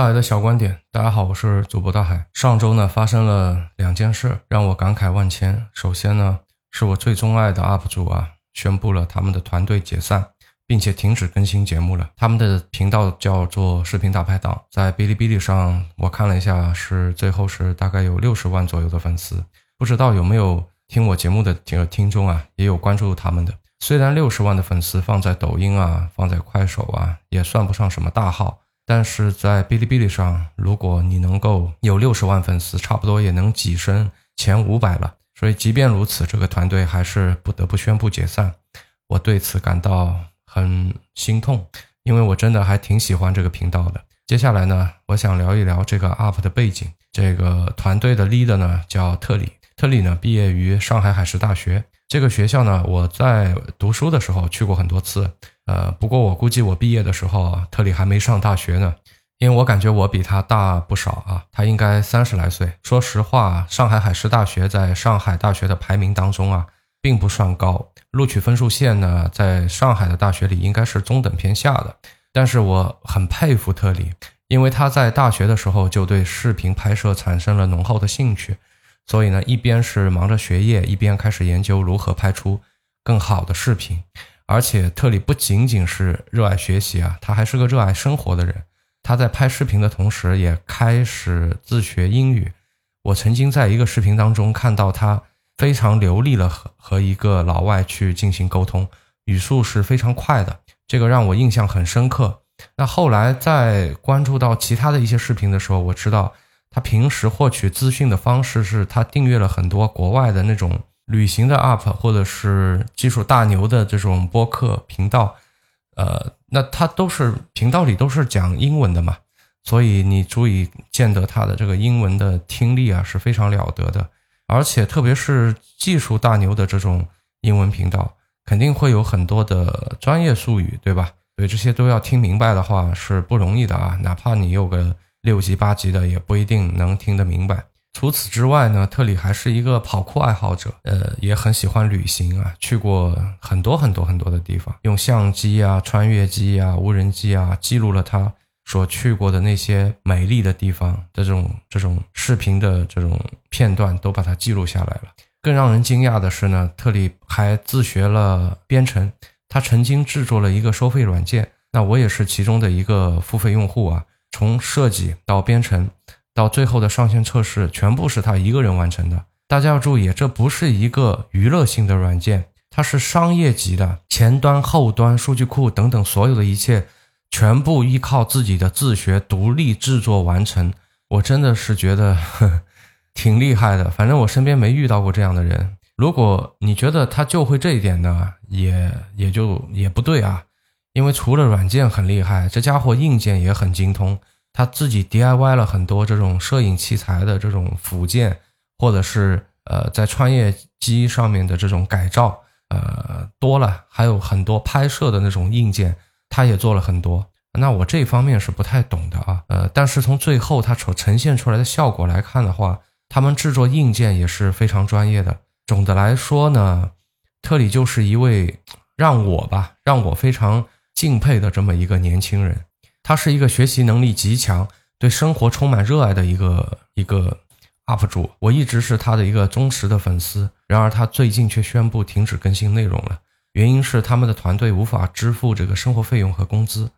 大海的小观点，大家好，我是主播大海。上周呢发生了两件事，让我感慨万千。首先呢，是我最钟爱的 UP 主啊，宣布了他们的团队解散，并且停止更新节目了。他们的频道叫做视频大排档，在哔哩哔哩上我看了一下，是最后是大概有六十万左右的粉丝。不知道有没有听我节目的听听众啊，也有关注他们的。虽然六十万的粉丝放在抖音啊，放在快手啊，也算不上什么大号。但是在哔哩哔哩上，如果你能够有六十万粉丝，差不多也能跻身前五百了。所以即便如此，这个团队还是不得不宣布解散。我对此感到很心痛，因为我真的还挺喜欢这个频道的。接下来呢，我想聊一聊这个 UP 的背景。这个团队的 leader 呢叫特里，特里呢毕业于上海海事大学。这个学校呢，我在读书的时候去过很多次。呃，不过我估计我毕业的时候啊，特里还没上大学呢，因为我感觉我比他大不少啊，他应该三十来岁。说实话，上海海事大学在上海大学的排名当中啊，并不算高，录取分数线呢，在上海的大学里应该是中等偏下的。但是我很佩服特里，因为他在大学的时候就对视频拍摄产生了浓厚的兴趣，所以呢，一边是忙着学业，一边开始研究如何拍出更好的视频。而且特里不仅仅是热爱学习啊，他还是个热爱生活的人。他在拍视频的同时，也开始自学英语。我曾经在一个视频当中看到他非常流利的和和一个老外去进行沟通，语速是非常快的，这个让我印象很深刻。那后来在关注到其他的一些视频的时候，我知道他平时获取资讯的方式是他订阅了很多国外的那种。旅行的 UP 或者是技术大牛的这种播客频道，呃，那他都是频道里都是讲英文的嘛，所以你足以见得他的这个英文的听力啊是非常了得的，而且特别是技术大牛的这种英文频道，肯定会有很多的专业术语，对吧？所以这些都要听明白的话是不容易的啊，哪怕你有个六级八级的，也不一定能听得明白。除此之外呢，特里还是一个跑酷爱好者，呃，也很喜欢旅行啊，去过很多很多很多的地方，用相机啊、穿越机啊、无人机啊，记录了他所去过的那些美丽的地方的这种这种视频的这种片段，都把它记录下来了。更让人惊讶的是呢，特里还自学了编程，他曾经制作了一个收费软件，那我也是其中的一个付费用户啊，从设计到编程。到最后的上线测试，全部是他一个人完成的。大家要注意，这不是一个娱乐性的软件，它是商业级的，前端、后端、数据库等等所有的一切，全部依靠自己的自学、独立制作完成。我真的是觉得呵 挺厉害的。反正我身边没遇到过这样的人。如果你觉得他就会这一点呢，也也就也不对啊。因为除了软件很厉害，这家伙硬件也很精通。他自己 DIY 了很多这种摄影器材的这种附件，或者是呃在穿越机上面的这种改造，呃多了，还有很多拍摄的那种硬件，他也做了很多。那我这方面是不太懂的啊，呃，但是从最后他所呈现出来的效果来看的话，他们制作硬件也是非常专业的。总的来说呢，特里就是一位让我吧，让我非常敬佩的这么一个年轻人。他是一个学习能力极强、对生活充满热爱的一个一个 UP 主，我一直是他的一个忠实的粉丝。然而他最近却宣布停止更新内容了，原因是他们的团队无法支付这个生活费用和工资。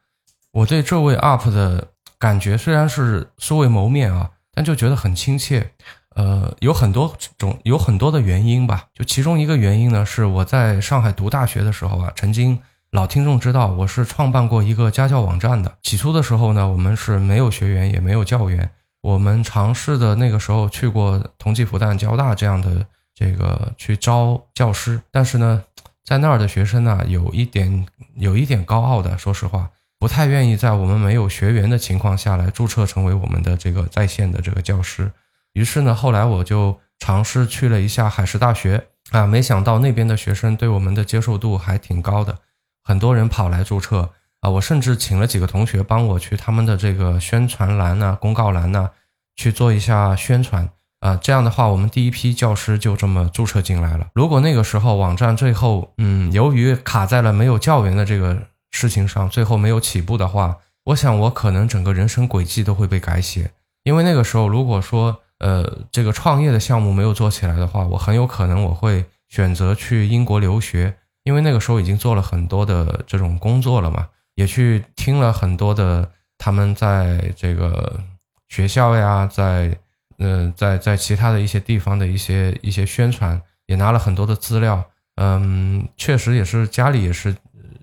我对这位 UP 的感觉虽然是素未谋面啊，但就觉得很亲切。呃，有很多种，有很多的原因吧。就其中一个原因呢，是我在上海读大学的时候啊，曾经。老听众知道，我是创办过一个家教网站的。起初的时候呢，我们是没有学员，也没有教员。我们尝试的那个时候去过同济、复旦、交大这样的这个去招教师，但是呢，在那儿的学生呢，有一点有一点高傲的，说实话，不太愿意在我们没有学员的情况下来注册成为我们的这个在线的这个教师。于是呢，后来我就尝试去了一下海事大学啊，没想到那边的学生对我们的接受度还挺高的。很多人跑来注册啊！我甚至请了几个同学帮我去他们的这个宣传栏呐、公告栏呐去做一下宣传啊。这样的话，我们第一批教师就这么注册进来了。如果那个时候网站最后，嗯，由于卡在了没有教员的这个事情上，最后没有起步的话，我想我可能整个人生轨迹都会被改写。因为那个时候，如果说呃这个创业的项目没有做起来的话，我很有可能我会选择去英国留学。因为那个时候已经做了很多的这种工作了嘛，也去听了很多的他们在这个学校呀，在嗯在在其他的一些地方的一些一些宣传，也拿了很多的资料。嗯，确实也是家里也是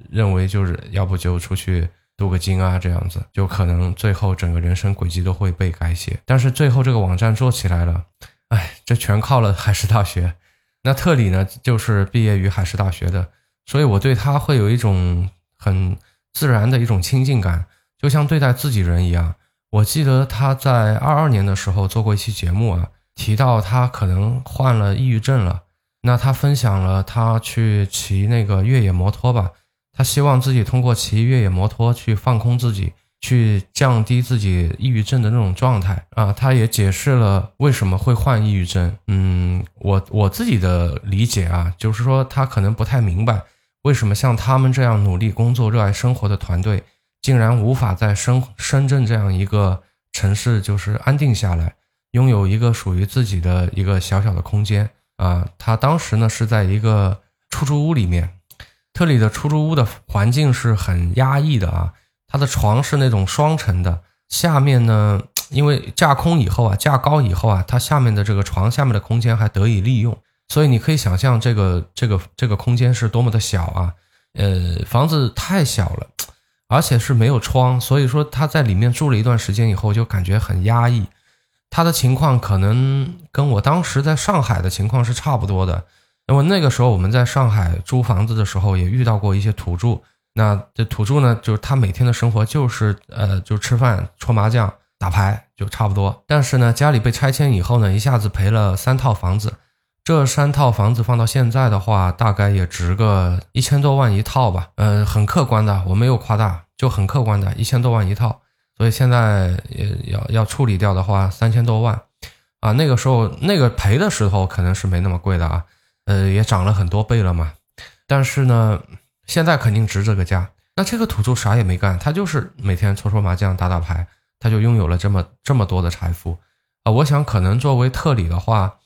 认为就是要不就出去镀个金啊，这样子就可能最后整个人生轨迹都会被改写。但是最后这个网站做起来了，哎，这全靠了 海事大学。那特里呢，就是毕业于海事大学的，所以我对他会有一种很自然的一种亲近感，就像对待自己人一样。我记得他在二二年的时候做过一期节目啊，提到他可能患了抑郁症了。那他分享了他去骑那个越野摩托吧，他希望自己通过骑越野摩托去放空自己。去降低自己抑郁症的那种状态啊，他也解释了为什么会患抑郁症。嗯，我我自己的理解啊，就是说他可能不太明白为什么像他们这样努力工作、热爱生活的团队，竟然无法在深深圳这样一个城市就是安定下来，拥有一个属于自己的一个小小的空间啊。他当时呢是在一个出租屋里面，特里的出租屋的环境是很压抑的啊。他的床是那种双层的，下面呢，因为架空以后啊，架高以后啊，它下面的这个床下面的空间还得以利用，所以你可以想象这个这个这个空间是多么的小啊，呃，房子太小了，而且是没有窗，所以说他在里面住了一段时间以后就感觉很压抑。他的情况可能跟我当时在上海的情况是差不多的，那么那个时候我们在上海租房子的时候也遇到过一些土著。那这土著呢，就是他每天的生活就是呃，就吃饭、搓麻将、打牌，就差不多。但是呢，家里被拆迁以后呢，一下子赔了三套房子。这三套房子放到现在的话，大概也值个一千多万一套吧。呃，很客观的，我没有夸大，就很客观的，一千多万一套。所以现在也要要处理掉的话，三千多万啊。那个时候那个赔的时候可能是没那么贵的啊，呃，也涨了很多倍了嘛。但是呢。现在肯定值这个价。那这个土著啥也没干，他就是每天搓搓麻将、打打牌，他就拥有了这么这么多的财富啊！我想，可能作为特里的话，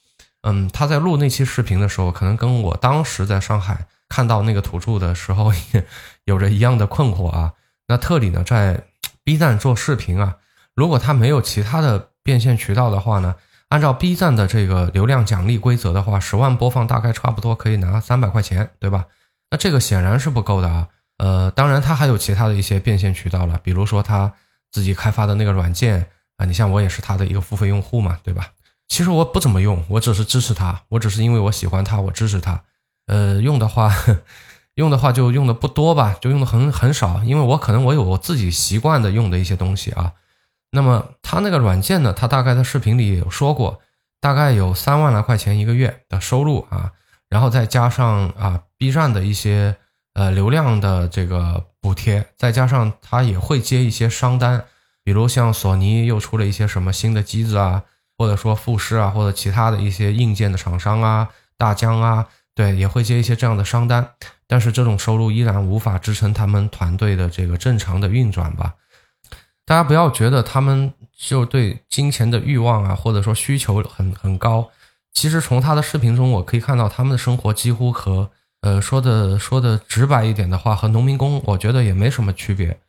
嗯，他在录那期视频的时候，可能跟我当时在上海看到那个土著的时候，也有着一样的困惑啊。那特里呢，在 B 站做视频啊，如果他没有其他的变现渠道的话呢，按照 B 站的这个流量奖励规则的话，十万播放大概差不多可以拿三百块钱，对吧？那这个显然是不够的啊，呃，当然他还有其他的一些变现渠道了，比如说他自己开发的那个软件啊，你像我也是他的一个付费用户嘛，对吧？其实我不怎么用，我只是支持他，我只是因为我喜欢他，我支持他。呃，用的话，用的话就用的不多吧，就用的很很少，因为我可能我有我自己习惯的用的一些东西啊。那么他那个软件呢，他大概在视频里也有说过，大概有三万来块钱一个月的收入啊。然后再加上啊，B 站的一些呃流量的这个补贴，再加上他也会接一些商单，比如像索尼又出了一些什么新的机子啊，或者说富士啊，或者其他的一些硬件的厂商啊，大疆啊，对，也会接一些这样的商单，但是这种收入依然无法支撑他们团队的这个正常的运转吧。大家不要觉得他们就对金钱的欲望啊，或者说需求很很高。其实从他的视频中，我可以看到他们的生活几乎和呃说的说的直白一点的话，和农民工我觉得也没什么区别。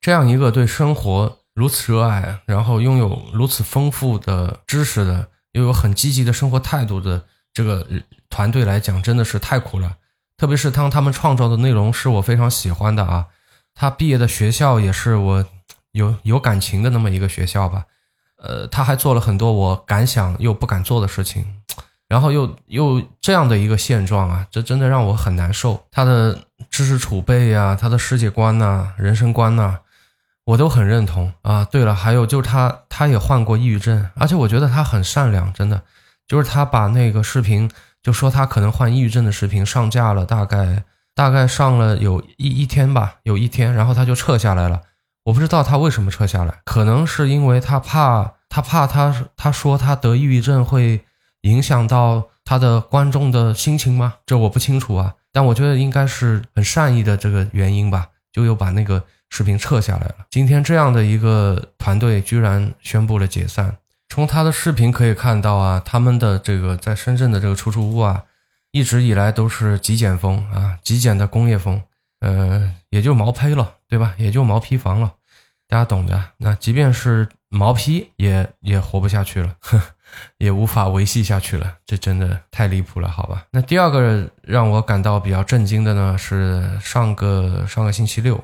这样一个对生活如此热爱，然后拥有如此丰富的知识的，又有很积极的生活态度的这个团队来讲，真的是太苦了。特别是当他们创造的内容是我非常喜欢的啊，他毕业的学校也是我有有感情的那么一个学校吧。呃，他还做了很多我敢想又不敢做的事情，然后又又这样的一个现状啊，这真的让我很难受。他的知识储备呀，他的世界观呐，人生观呐，我都很认同啊。对了，还有就是他他也患过抑郁症，而且我觉得他很善良，真的，就是他把那个视频就说他可能患抑郁症的视频上架了，大概大概上了有一一天吧，有一天，然后他就撤下来了。我不知道他为什么撤下来，可能是因为他怕，他怕他他说他得抑郁症会影响到他的观众的心情吗？这我不清楚啊，但我觉得应该是很善意的这个原因吧，就又把那个视频撤下来了。今天这样的一个团队居然宣布了解散。从他的视频可以看到啊，他们的这个在深圳的这个出租屋啊，一直以来都是极简风啊，极简的工业风，呃，也就毛坯了，对吧？也就毛坯房了，大家懂的。那即便是毛坯，也也活不下去了，呵也无法维系下去了，这真的太离谱了，好吧？那第二个让我感到比较震惊的呢，是上个上个星期六。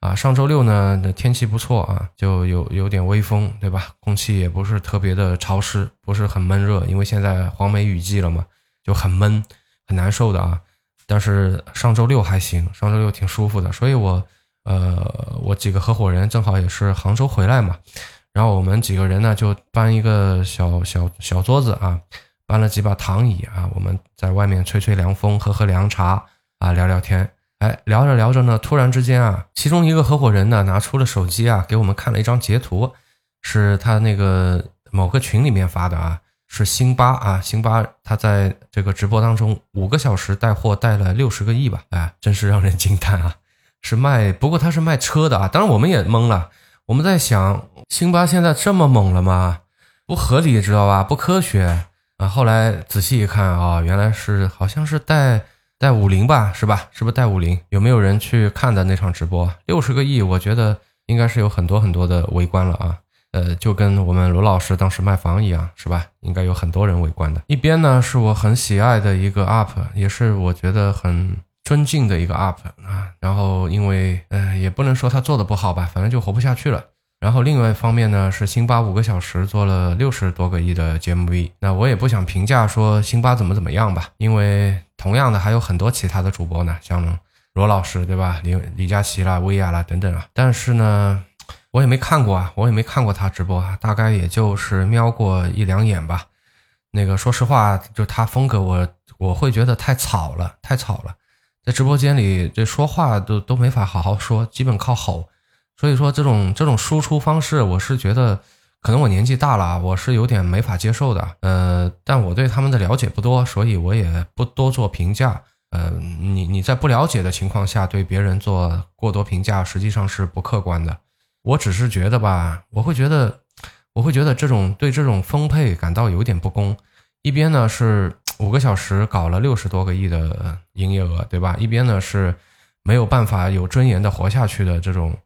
啊，上周六呢的天气不错啊，就有有点微风，对吧？空气也不是特别的潮湿，不是很闷热，因为现在黄梅雨季了嘛，就很闷，很难受的啊。但是上周六还行，上周六挺舒服的，所以我呃，我几个合伙人正好也是杭州回来嘛，然后我们几个人呢就搬一个小小小桌子啊，搬了几把躺椅啊，我们在外面吹吹凉风，喝喝凉茶啊，聊聊天。哎，聊着聊着呢，突然之间啊，其中一个合伙人呢拿出了手机啊，给我们看了一张截图，是他那个某个群里面发的啊，是辛巴啊，辛巴他在这个直播当中五个小时带货带了六十个亿吧，哎，真是让人惊叹啊！是卖，不过他是卖车的啊，当然我们也懵了，我们在想，辛巴现在这么猛了吗？不合理，知道吧？不科学啊！后来仔细一看啊，原来是好像是带。带五零吧，是吧？是不是带五零？有没有人去看的那场直播？六十个亿，我觉得应该是有很多很多的围观了啊。呃，就跟我们罗老师当时卖房一样，是吧？应该有很多人围观的。一边呢是我很喜爱的一个 UP，也是我觉得很尊敬的一个 UP 啊。然后因为呃，也不能说他做的不好吧，反正就活不下去了。然后另外一方面呢，是辛巴五个小时做了六十多个亿的 GMV。那我也不想评价说辛巴怎么怎么样吧，因为同样的还有很多其他的主播呢，像罗老师对吧，李李佳琦啦、薇娅啦等等啊。但是呢，我也没看过啊，我也没看过他直播啊，大概也就是瞄过一两眼吧。那个说实话，就他风格，我我会觉得太吵了，太吵了，在直播间里这说话都都没法好好说，基本靠吼。所以说这种这种输出方式，我是觉得可能我年纪大了，我是有点没法接受的。呃，但我对他们的了解不多，所以我也不多做评价。呃，你你在不了解的情况下对别人做过多评价，实际上是不客观的。我只是觉得吧，我会觉得，我会觉得这种对这种分配感到有点不公。一边呢是五个小时搞了六十多个亿的营业额，对吧？一边呢是没有办法有尊严的活下去的这种。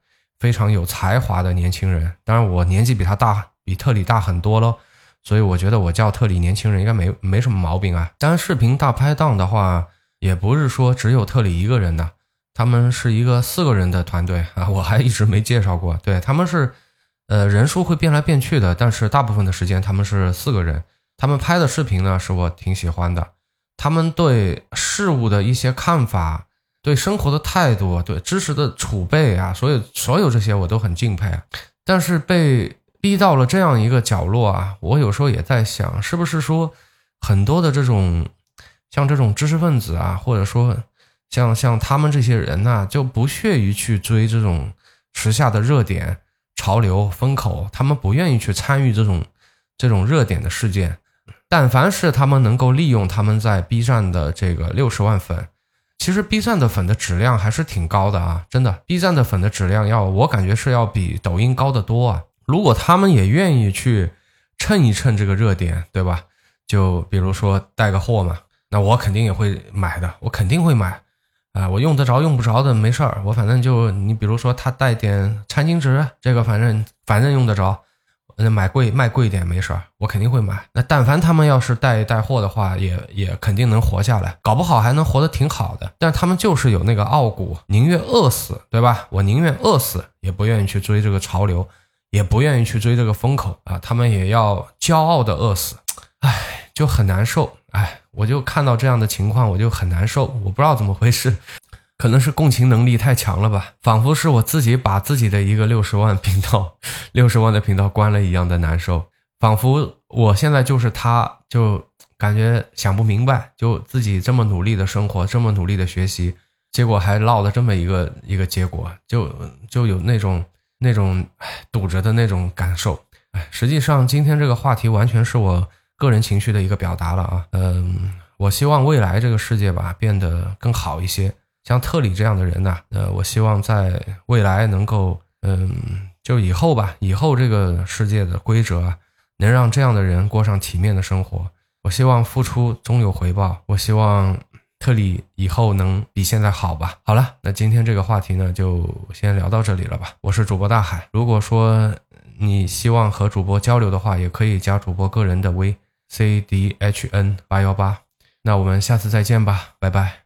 非常有才华的年轻人，当然我年纪比他大，比特里大很多喽，所以我觉得我叫特里年轻人应该没没什么毛病啊。当然，视频大拍档的话，也不是说只有特里一个人的，他们是一个四个人的团队啊，我还一直没介绍过。对他们是，呃，人数会变来变去的，但是大部分的时间他们是四个人。他们拍的视频呢，是我挺喜欢的，他们对事物的一些看法。对生活的态度，对知识的储备啊，所有所有这些我都很敬佩啊。但是被逼到了这样一个角落啊，我有时候也在想，是不是说很多的这种像这种知识分子啊，或者说像像他们这些人呐，就不屑于去追这种时下的热点、潮流、风口，他们不愿意去参与这种这种热点的事件。但凡是他们能够利用他们在 B 站的这个六十万粉。其实 B 站的粉的质量还是挺高的啊，真的，B 站的粉的质量要我感觉是要比抖音高得多啊。如果他们也愿意去蹭一蹭这个热点，对吧？就比如说带个货嘛，那我肯定也会买的，我肯定会买。啊，我用得着用不着的没事儿，我反正就你比如说他带点餐巾纸，这个反正反正用得着。那买贵卖贵一点没事儿，我肯定会买。那但凡他们要是带带货的话，也也肯定能活下来，搞不好还能活得挺好的。但他们就是有那个傲骨，宁愿饿死，对吧？我宁愿饿死，也不愿意去追这个潮流，也不愿意去追这个风口啊！他们也要骄傲的饿死，唉，就很难受。唉，我就看到这样的情况，我就很难受。我不知道怎么回事。可能是共情能力太强了吧，仿佛是我自己把自己的一个六十万频道、六十万的频道关了一样的难受，仿佛我现在就是他，就感觉想不明白，就自己这么努力的生活，这么努力的学习，结果还落了这么一个一个结果，就就有那种那种堵着的那种感受。哎，实际上今天这个话题完全是我个人情绪的一个表达了啊，嗯，我希望未来这个世界吧变得更好一些。像特里这样的人呢，呃，我希望在未来能够，嗯，就以后吧，以后这个世界的规则啊，能让这样的人过上体面的生活。我希望付出终有回报。我希望特里以后能比现在好吧。好了，那今天这个话题呢，就先聊到这里了吧。我是主播大海，如果说你希望和主播交流的话，也可以加主播个人的微 c d h n 八幺八。那我们下次再见吧，拜拜。